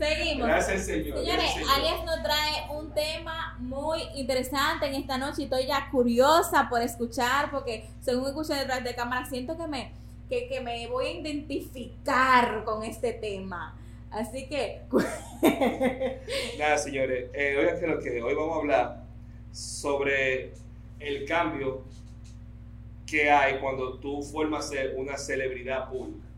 Seguimos. Gracias, Señor. Señores, Señor. Alias nos trae un tema muy interesante en esta noche y estoy ya curiosa por escuchar porque según escuché detrás de cámara siento que me, que, que me voy a identificar con este tema. Así que, Nada, señores. Eh, oigan que lo que hoy vamos a hablar sobre el cambio que hay cuando tú formas ser una celebridad pública.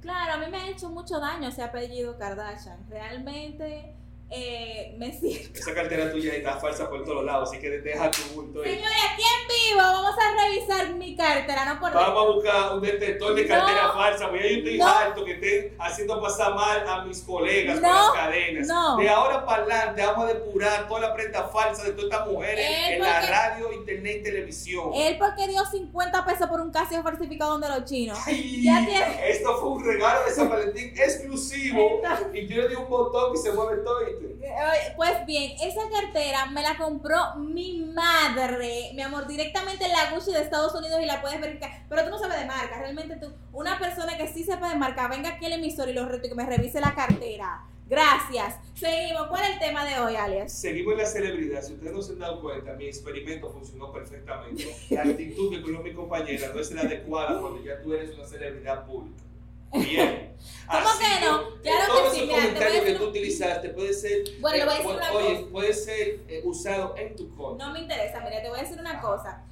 Claro, a mí me ha hecho mucho daño ese apellido Kardashian. Realmente eh, me siento... Esa cartera tuya está falsa por todos lados, así que deja tu bulto ahí. Señores, aquí en vivo vamos a revisar mi cartera, no por... Vamos a buscar un detector de cartera No. falsa, porque yo estoy No. harto que estén haciendo pasar mal a mis colegas con No. las cadenas. De ahora para adelante vamos a depurar toda la prenda falsa de todas estas mujeres en la radio, internet y televisión. Él porque dio 50 pesos por un Casio falsificado donde los chinos. Ay, Ya tiene- Esto fue un regalo de San Valentín exclusivo y yo le di un botón y se mueve todo. Eh, Pues bien, esa cartera me la compró mi madre, mi amor, directamente en la Gucci de Estados Unidos y la puedes verificar. Pero tú no sabes de marca, realmente tú, una persona que sí sepa de marca, venga aquí al emisor y lo reto que me revise la cartera. Gracias. Seguimos. ¿Cuál es el tema de hoy, alias? Seguimos en la celebridad. Si ustedes no se han dado cuenta, mi experimento funcionó perfectamente. La actitud que cogió mi compañera no es la adecuada cuando ya tú eres una celebridad pública. Bien. ¿Cómo Así que no? Claro que todos sí, esos mira, te voy a que tú un- utilizaste puede ser, Bueno, le voy a eh, decir una oye, cosa. puede ser eh, usado en tu contra. No me interesa, mira, te voy a decir una cosa.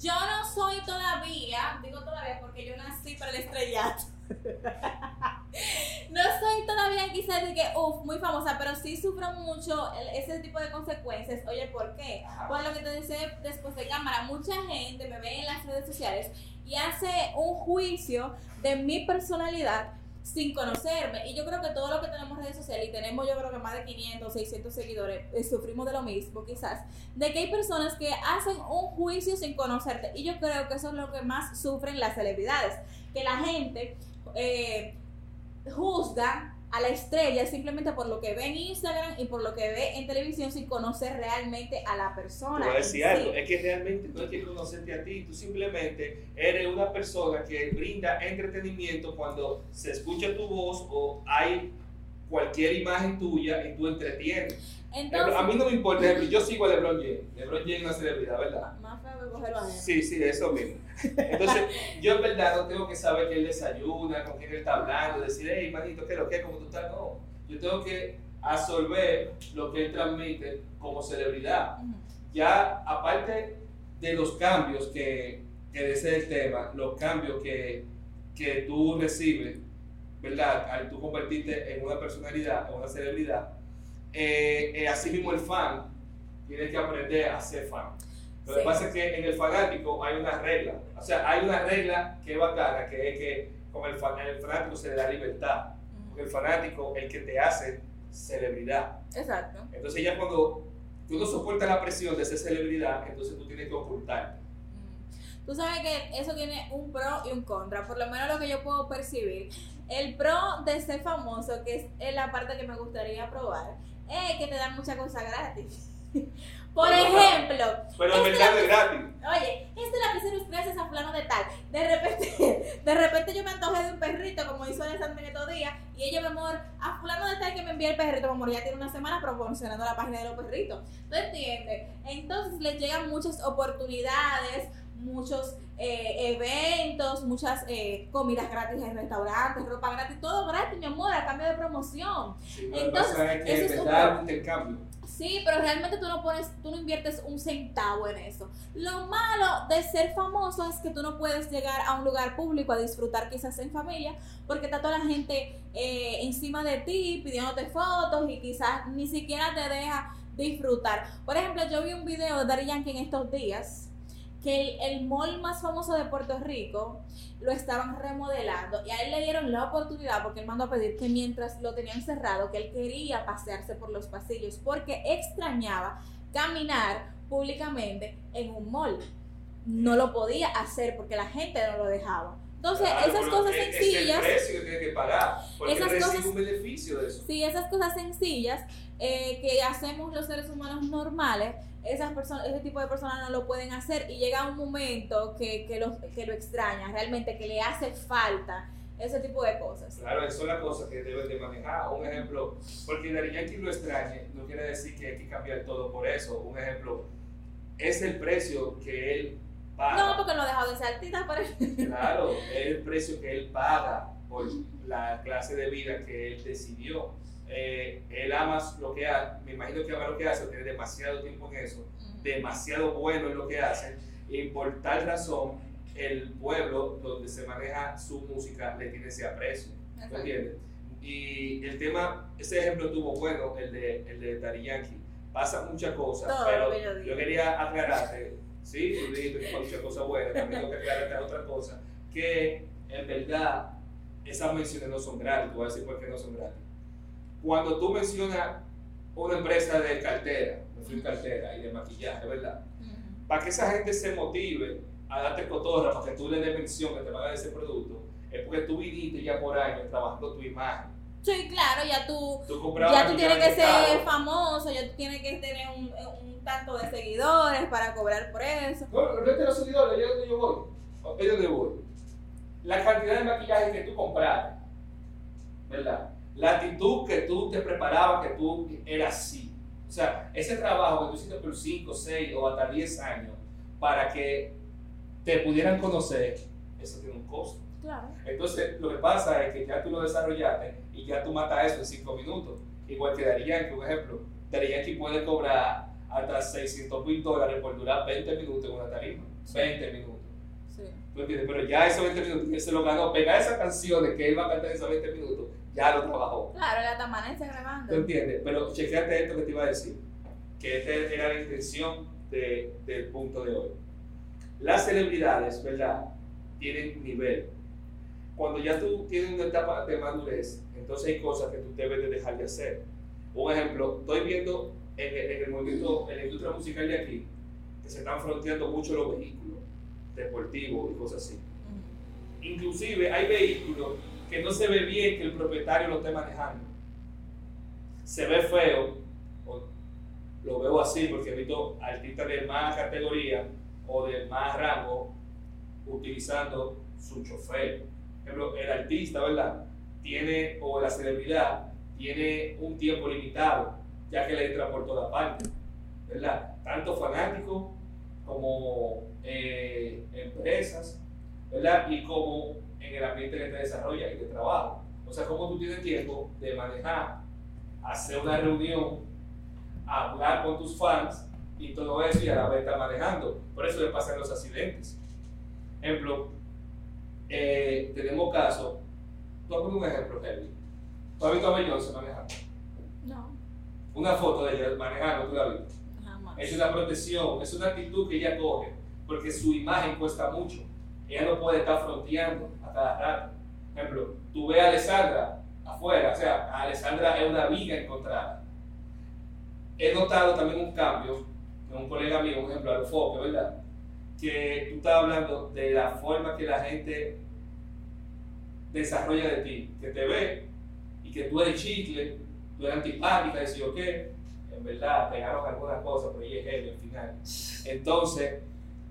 Yo no soy todavía, digo todavía porque yo nací para el estrellato. no soy todavía quizás de que, uff, muy famosa, pero sí sufro mucho ese tipo de consecuencias. Oye, ¿por qué? Por lo que te decía después de cámara, mucha gente me ve en las redes sociales y hace un juicio de mi personalidad sin conocerme. Y yo creo que todos los que tenemos redes sociales y tenemos yo creo que más de 500, 600 seguidores, eh, sufrimos de lo mismo quizás, de que hay personas que hacen un juicio sin conocerte. Y yo creo que eso es lo que más sufren las celebridades, que la gente eh, juzga a la estrella simplemente por lo que ve en Instagram y por lo que ve en televisión sin conocer realmente a la Te persona. voy a decir sí. algo, es que realmente no hay que conocerte a ti, tú simplemente eres una persona que brinda entretenimiento cuando se escucha tu voz o hay cualquier imagen tuya y tú entretienes. Entonces, a mí no me importa, por ejemplo, yo sigo a LeBron James, LeBron James es una celebridad, ¿verdad? más feo cogerlo a él. Sí, sí, eso mismo. Entonces, yo en verdad no tengo que saber que él desayuna, con quién él está hablando, decir, hey, manito, ¿qué lo que? ¿Cómo tú estás? No. Yo tengo que absorber lo que él transmite como celebridad. Ya, aparte de los cambios que, que ese es el tema, los cambios que, que tú recibes, ¿verdad? Al tú convertirte en una personalidad, en una celebridad, eh, eh, así mismo el fan tiene que aprender a ser fan. Lo que Sí. pasa es que en el fanático hay una regla. O sea, hay una regla que es bacana, que es que con el, fan- el fanático se le da libertad. Porque el fanático es el que te hace celebridad. Exacto. Entonces ya cuando tú no soportas la presión de ser celebridad, entonces tú tienes que ocultarte. Tú sabes que eso tiene un pro y un contra, por lo menos lo que yo puedo percibir. El pro de ser famoso, que es la parte que me gustaría probar, es que te dan muchas cosas gratis. Por Bueno, ejemplo, Pero Este es gratis. oye, este lapicero es gracias a fulano de tal. De repente, de repente yo me antojé de un perrito, como hizo Alessandra en estos días, y ella, mi amor, a fulano de tal que me envía el perrito, mi amor, ya tiene una semana promocionando la página de los perritos. ¿Tú entiendes? Entonces les llegan muchas oportunidades, muchos eh, eventos, muchas eh, comidas gratis en restaurantes, ropa gratis, todo gratis, mi amor, a cambio de promoción. Sí, Entonces, es que eso es un intercambio. Sí, pero realmente tú no pones, tú no inviertes un centavo en eso. Lo malo de ser famoso es que tú no puedes llegar a un lugar público a disfrutar quizás en familia, porque está toda la gente eh, encima de ti pidiéndote fotos y quizás ni siquiera te deja disfrutar. Por ejemplo, yo vi un video de Daddy Yankee en estos días que el, el mall más famoso de Puerto Rico lo estaban remodelando y a él le dieron la oportunidad porque él mandó a pedir que mientras lo tenían cerrado, que él quería pasearse por los pasillos porque extrañaba caminar públicamente en un mall. No lo podía hacer porque la gente no lo dejaba. Entonces, Claro, esas cosas es- sencillas... Es el precio que tiene que pagar. Porque Esas cosas- un beneficio de eso. Sí, esas cosas sencillas eh, que hacemos los seres humanos normales, esas personas, ese tipo de personas no lo pueden hacer y llega un momento que, que, lo, que lo extraña, realmente que le hace falta ese tipo de cosas. Claro, eso es la cosa que deben de manejar. Un ejemplo, porque Yankee lo extrañe, no quiere decir que hay que cambiar todo por eso. Un ejemplo, es el precio que él paga. No, porque no ha dejado de ser artista, pero... Claro, es el precio que él paga por la clase de vida que él decidió. Eh, él ama lo que hace, me imagino que ama lo que hace, tiene demasiado tiempo en eso, demasiado bueno en lo que hace, y por tal razón el pueblo donde se maneja su música le tiene ese aprecio. ¿Me entiendes? Y el tema, ese ejemplo tuvo bueno, el de, el de Yankee. Pasa muchas cosas, Todo pero yo quería aclararte, sí, tú dijiste que muchas cosas buenas, también tengo que aclararte otra cosa, que en verdad esas menciones no son gratis, voy a decir por qué no son gratis. Cuando tú mencionas una empresa de cartera, de cartera y de maquillaje, ¿verdad? Para que esa gente se motive a darte cotorra, para que tú le des mención que te van a dar ese producto, es porque tú viniste ya por años trabajando tu imagen. Sí, claro, ya tú, ya tú tienes que ser famoso, ya tú tienes que tener un, un tanto de seguidores para cobrar por eso. No, no es de los seguidores, es donde yo voy. Es donde voy. La cantidad de maquillaje que tú compraste, ¿verdad? La actitud que tú te preparabas, que tú eras así. O sea, ese trabajo que tú hiciste por 5, 6 o hasta 10 años para que te pudieran conocer, eso tiene un costo. Claro. Entonces, lo que pasa es que ya tú lo desarrollaste y ya tú matas eso en 5 minutos. Igual que Dari Yankee, un ejemplo. Dari Yankee puede cobrar hasta 600 mil dólares por durar 20 minutos en una tarima. Sí. 20 minutos. Sí. ¿Tú entiendes? Pero ya esos 20 minutos él se lo ganó. Pegar esas canciones que él va a cantar esos 20 minutos, ya lo trabajó. Claro, la tamanense grabando. ¿Tú entiendes? Pero chequeate esto que te iba a decir. Que esta era la intención de- del punto de hoy. Las celebridades, ¿verdad? Tienen nivel. Cuando ya tú tienes una etapa de madurez, entonces hay cosas que tú debes de dejar de hacer. Un ejemplo, estoy viendo en el, en el movimiento, en la industria musical de aquí, que se están fronteando mucho los vehículos deportivos y cosas así. Inclusive hay vehículos que no se ve bien que el propietario lo esté manejando. Se ve feo, o lo veo así porque he visto artistas de más categoría o de más rango utilizando su chofer. Por ejemplo, el artista, ¿verdad? Tiene, o la celebridad, tiene un tiempo limitado, ya que le entra por toda parte, ¿verdad? Tanto fanáticos como eh, empresas, ¿verdad? Y como en el ambiente que te desarrolla y de trabajo. O sea, cómo tú tienes tiempo de manejar, hacer una reunión, hablar con tus fans y todo eso y a la vez estar manejando. Por eso le pasan los accidentes. Ejemplo, eh, tenemos casos, tú poner un ejemplo, Kelly. ¿Tú has visto a Beyoncé manejando? No, Una foto de ella manejando, tú la has visto. jamás. Es una protección, es una actitud que ella coge, porque su imagen cuesta mucho. Ella no puede estar fronteando a cada rato. Por ejemplo, tú ves a Alessandra afuera, o sea, Alessandra es una viga encontrada. He notado también un cambio, de un colega mío, un ejemplo, Alfoque, ¿verdad? Que tú estás hablando de la forma que la gente desarrolla de ti, que te ve y que tú eres chicle, tú eres antipática, decir, ok, en verdad pegaron algunas cosas, pero ella es heavy al final. Entonces,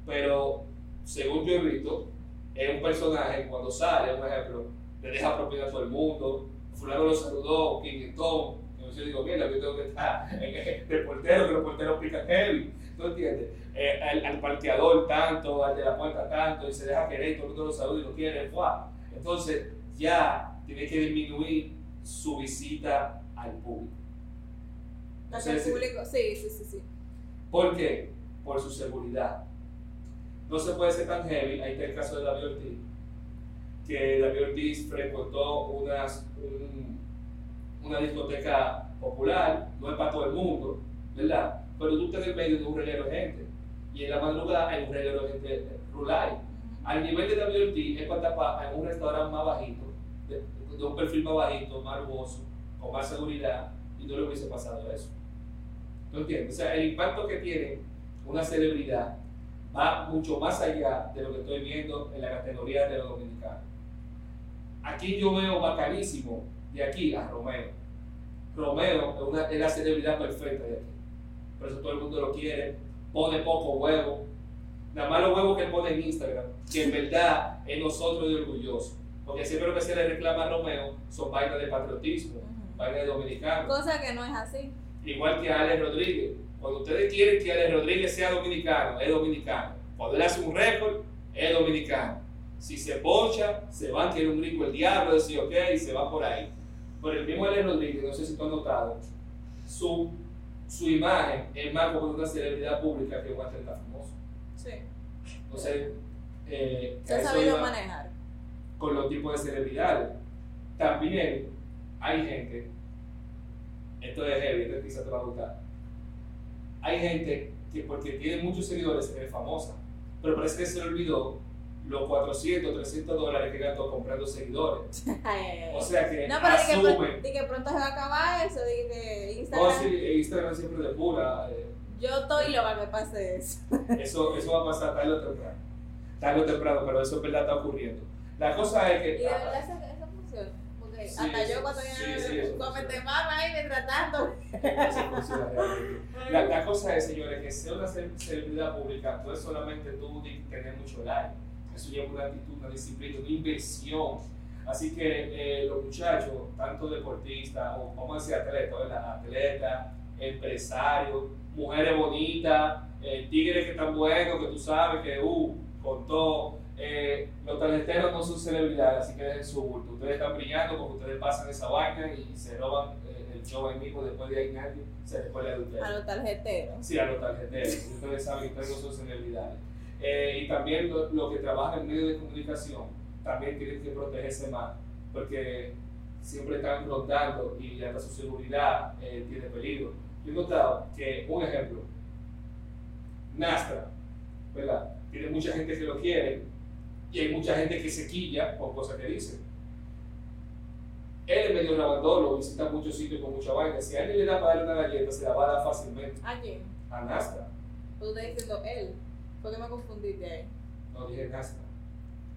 pero según yo he visto, es un personaje cuando sale, por ejemplo, le deja propina a todo el mundo, fulano lo saludó, quinientón, entonces yo digo, mira, yo tengo que estar de portero, que los porteros pican heavy, ¿tú entiendes? Eh, al, al parqueador tanto, al de la puerta tanto, y se deja querer, todo el mundo lo saluda y lo quiere, ¡fua! Entonces, ya tiene que disminuir su visita al público. Entonces, público, sí, sí, sí, sí. ¿Por qué? Por su seguridad. No se puede ser tan heavy. Ahí está el caso de David Ortiz. Que David Ortiz frecuentó unas, un- una discoteca popular, no es para todo el mundo, ¿verdad? Pero tú estás en medio de un reguero de gente. Y en la madrugada hay un reguero de gente rural. Al nivel de David Ortiz es estar en un restaurante más bajito, de, de un perfil más bajito, más lujoso, con más seguridad, y no le hubiese pasado eso. ¿Tú entiendes? O sea, el impacto que tiene una celebridad va mucho más allá de lo que estoy viendo en la categoría de los dominicanos. Aquí yo veo bacanísimo de aquí a Romeo. Romeo es, una- es la celebridad perfecta de aquí. Por eso todo el mundo lo quiere, pone poco huevo. Nada más los huevos que pone en Instagram, que en verdad es nosotros de orgulloso. Porque siempre lo que se le reclama a Romeo son vainas de patriotismo, Ujú. vainas de dominicano. Cosa que no es así. Igual que Alex Rodríguez. Cuando ustedes quieren que Alex Rodríguez sea dominicano, es dominicano. Cuando él hace un récord, es dominicano. Si se pocha, se van, tiene un brinco el diablo, decir ok, y se va por ahí. Por el mismo Alex Rodríguez, no sé si tú has notado, su, su imagen es más como una celebridad pública que un atleta famoso. Sí. Entonces, eh, Se ha sabido manejar. con los tipos de celebridades. También hay gente, esto es heavy, esto quizás te va a gustar. Hay gente que porque tiene muchos seguidores es famosa, pero parece que se le olvidó los 400, 300 dólares que gastó comprando seguidores. O sea que No, pero di que, asumen. pr- di que pronto se va a acabar eso, di que Oh, Instagram. sí, Instagram siempre de pura. eh, Yo estoy loca que pase eso. Eso, eso va a pasar tarde o temprano. Tarde o temprano, pero eso es verdad, está ocurriendo. La cosa es Y que. de verdad Sí, hasta yo cuando sí, te mama ahí mientras tanto. La, la cosa es, señores, que ser una celebridad pública no es solamente tú tener mucho like. Eso lleva una actitud, una disciplina, una inversión. Así que eh, los muchachos, tanto deportistas, o vamos a decir atletas, ¿verdad? Atletas, empresarios, mujeres bonitas, eh, tigres que están buenos, que tú sabes que, uh, con todo. Eh, los tarjeteros no son celebridades, así que dejen su bulto. Ustedes están brillando porque ustedes pasan esa vaina y se roban eh, el show ahí mismo. Después de ahí nadie se recuerda de ustedes. A los tarjeteros. Sí, a los tarjeteros. Ustedes saben que ustedes no son celebridades. Eh, y también los lo que trabajan en medios de comunicación también tienen que protegerse más porque siempre están rondando y hasta su seguridad tiene peligro. Yo he notado que, un ejemplo, Nastra, ¿verdad? Tiene mucha gente que lo quiere y hay mucha gente que se quilla por cosas que dice. Él es medio rabandolo, visita muchos sitios con mucha vaina. Si a alguien le da para darle una galleta, se la va a dar fácilmente. ¿A quién? A Nastra. Tú estás diciendo él. ¿Por qué me confundiste ahí? No dije Nastra.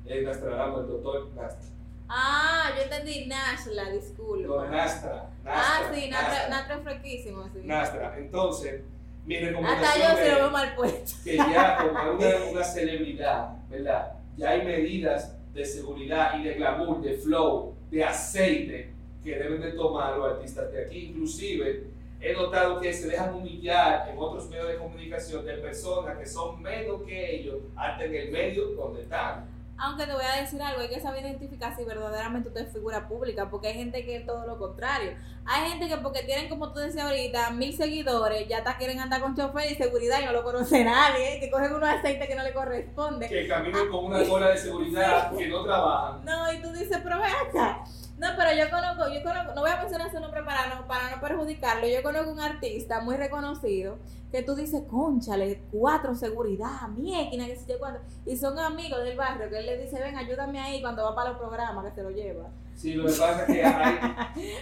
Es Nastradamus, el doctor Nastra. Ah, yo entendí Nashla, disculpa. No, Nastra. ah, Nastra, sí, Natra, Nastra. Es fresquísimo, sí. Nastra. Entonces, mi Hasta recomendación yo se lo veo mal puesto. que ya como una, una celebridad, ¿verdad? Ya hay medidas de seguridad y de glamour, de flow, de aceite que deben de tomar los artistas de aquí. Inclusive, he notado que se dejan humillar en otros medios de comunicación de personas que son menos que ellos, hasta en el medio donde están. Aunque te voy a decir algo, hay que saber identificar si verdaderamente usted es figura pública, porque hay gente que es todo lo contrario. Hay gente que porque tienen, como tú decías ahorita, mil seguidores, ya hasta quieren andar con chofer y seguridad y no lo conoce nadie, que cogen unos aceites que no le corresponde. que caminan con una cola de seguridad que no trabajan. No, y tú dices, pero ve acá. No, pero yo conozco, yo conozco, no voy a mencionar su nombre para no, para no perjudicarlo. Yo conozco un artista muy reconocido que tú dices, conchale, cuatro seguridad, miéquina, que sé yo cuánto. Y son amigos del barrio que él le dice, ven, ayúdame ahí cuando va para los programas que se lo lleva. Sí, lo que pasa es que hay,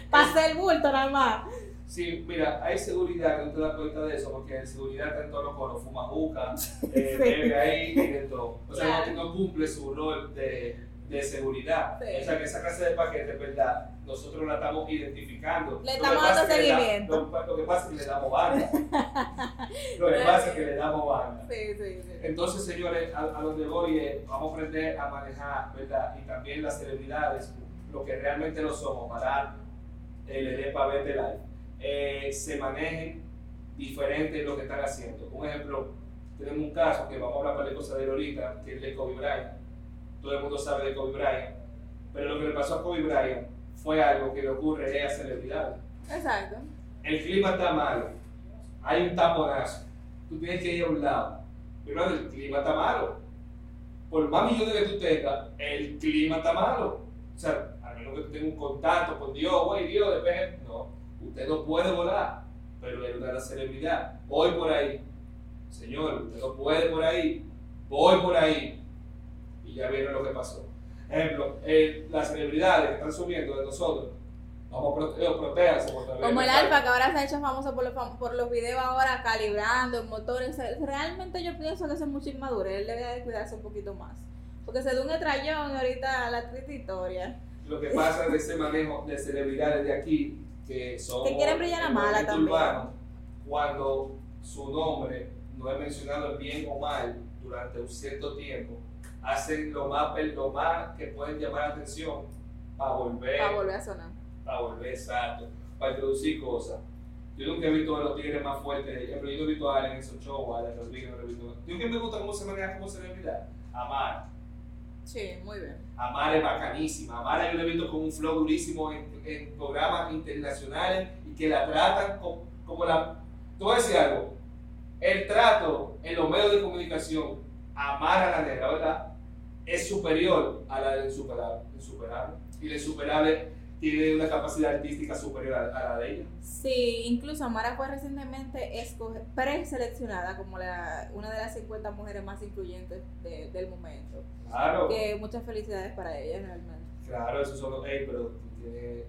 Pase el bulto nada más. sí, mira, hay seguridad que no te das cuenta de eso, porque en seguridad está en todos los coros, fuma juca, eh, Sí. bebe ahí y de todo. O sea, Claro. no, no cumple su rol de, de seguridad. Sí. O sea, que esa clase de paquetes, ¿verdad? Nosotros la estamos identificando. Le estamos dando es que seguimiento. lo, lo que pasa es que le damos banda. lo que pasa es que le damos banda. Sí, sí, sí. Entonces, señores, a, a donde voy es, vamos a aprender a manejar, ¿verdad? Y también las celebridades, lo que realmente lo somos, para el EDEPA Vete Live, eh, se manejen diferente en lo que están haciendo. Un ejemplo, tenemos un caso que vamos a hablar cosas de él ahorita, que es de Kobe Bryant. Todo el mundo sabe de Kobe Bryant. Pero lo que le pasó a Kobe Bryant fue algo que le ocurre a celebridades. Exacto. El clima está malo, hay un taponazo, tú tienes que ir a un lado. Pero el clima está malo. Por más millones que tú tengas, el clima está malo. O sea, a menos que tú tengas un contacto con Dios, güey, Dios, despeje. No, usted no puede volar, pero es una celebridad. Voy por ahí. Señor, usted no puede por ahí. Voy por ahí. Y ya vieron lo que pasó. Ejemplo, eh, las celebridades que están subiendo de nosotros, vamos a protegerse, protéjanse. porque todavía Como el. Alfa, que ahora se ha hecho famoso por los, por los videos ahora calibrando en motores. Realmente yo pienso que eso es mucha inmadurez. Él debería de cuidarse un poquito más. Porque se da un estrellón ahorita la triste historia. Lo que pasa de ese manejo de celebridades de aquí, que son Que quieren brillar a mala también. urbano, cuando su nombre no es mencionado en bien o mal durante un cierto tiempo, hacen lo más, lo más que pueden llamar la atención para volver, Para volver a sonar. para volver exacto, para introducir cosas. Yo nunca he visto a los tigres más fuertes. Ejemplo, yo no he visto a Allen en esos shows, a Allen Rodríguez no he visto. Yo que me gusta cómo se maneja como celebridad. Amar. Sí, muy bien. Amar es bacanísima. Amar yo lo he visto con un flow durísimo en, en programas internacionales y que la tratan como, como la... Te voy a decir algo. El trato en los medios de comunicación, amar a la negra, ¿verdad? Es superior a la del insuperable. insuperable. Y la insuperable tiene una capacidad artística superior a, a la de ella. Sí, incluso Amara fue recientemente preseleccionada como la, una de las 50 mujeres más influyentes de- del momento. Claro. Que muchas felicidades para ella realmente. Claro, esos son los. Ey, pero tú tienes.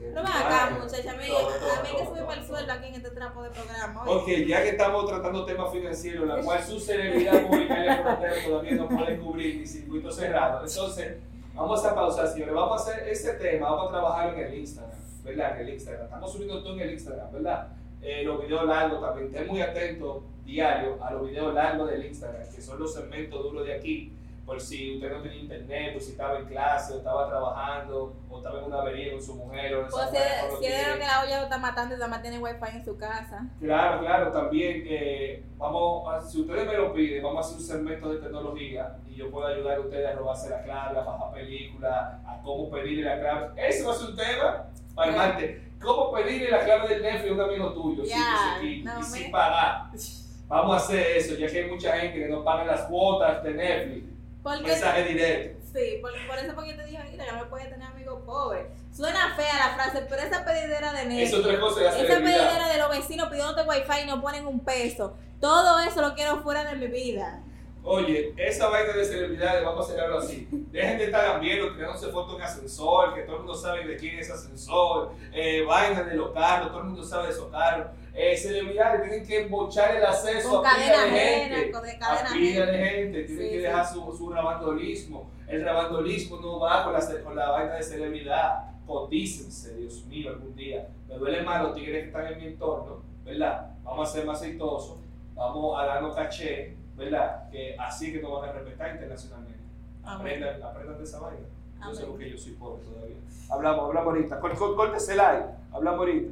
Pero acá, muchacha, a mí, a mí que subirme el sueldo aquí en este trapo de programa. oye. Ok, ya que estamos tratando temas financieros, la cual su celebridad pública y frontera todavía no puede cubrir ni circuito cerrado. Entonces, vamos a pausar, señores. Vamos a hacer este tema, vamos a trabajar en el Instagram, ¿verdad? En el Instagram. Estamos subiendo todo en el Instagram, ¿verdad? Eh, los videos largos también. Estén muy atentos diario a los videos largos del Instagram, que son los segmentos duros de aquí. Por si usted no tenía internet, por si estaba en clase, o estaba trabajando, o estaba en una avería con su mujer, o O San si, es de lo que la olla lo está matando y nada más tiene wifi en su casa. Claro, claro, también eh, vamos, a- si ustedes me lo piden, vamos a hacer un segmento de tecnología y yo puedo ayudar a ustedes a robarse la clave, a bajar películas, a cómo pedirle la clave. Ese va a ser un tema para el martes. ¿Cómo pedirle la clave del Netflix a un amigo tuyo sin, Ya, sin- no y sin pagar? Vamos a hacer eso, ya que hay mucha gente que no paga las cuotas de Netflix. Porque, Mensaje directo. sí, por, por eso porque te dije, mira, que no puede tener amigos pobres. Suena fea la frase, pero esa pedidera de Es Netflix, otra cosa de la esa pedidera de los vecinos pidiéndote wifi y no ponen un peso, todo eso lo quiero fuera de mi vida. Oye, esa vaina de celebridades, vamos a hacerlo así. Dejen de estar viendo, tirándose fotos en ascensor, que todo el mundo sabe de quién es ascensor, eh, vainas de los carros, todo el mundo sabe de esos carros. Eh, celebridades tienen que bochar el acceso Con a cadena de ajena, gente. con de A cadena pila ajena. de gente, tienen Sí, que sí. dejar su, su rabandolismo. El rabandolismo no va con la, ce- con la vaina de celebridad. Cotícense, Dios mío, algún día. Me duele más los tigres que están en mi entorno, ¿verdad? Vamos a ser más aceitosos, vamos a darnos caché, ¿verdad? Que así que nos van a respetar internacionalmente. Aprendan, aprendan de esa vaina. Yo sé porque yo soy pobre todavía. Hablamos, hablamos ahorita. Córtese el aire. Hablamos ahorita.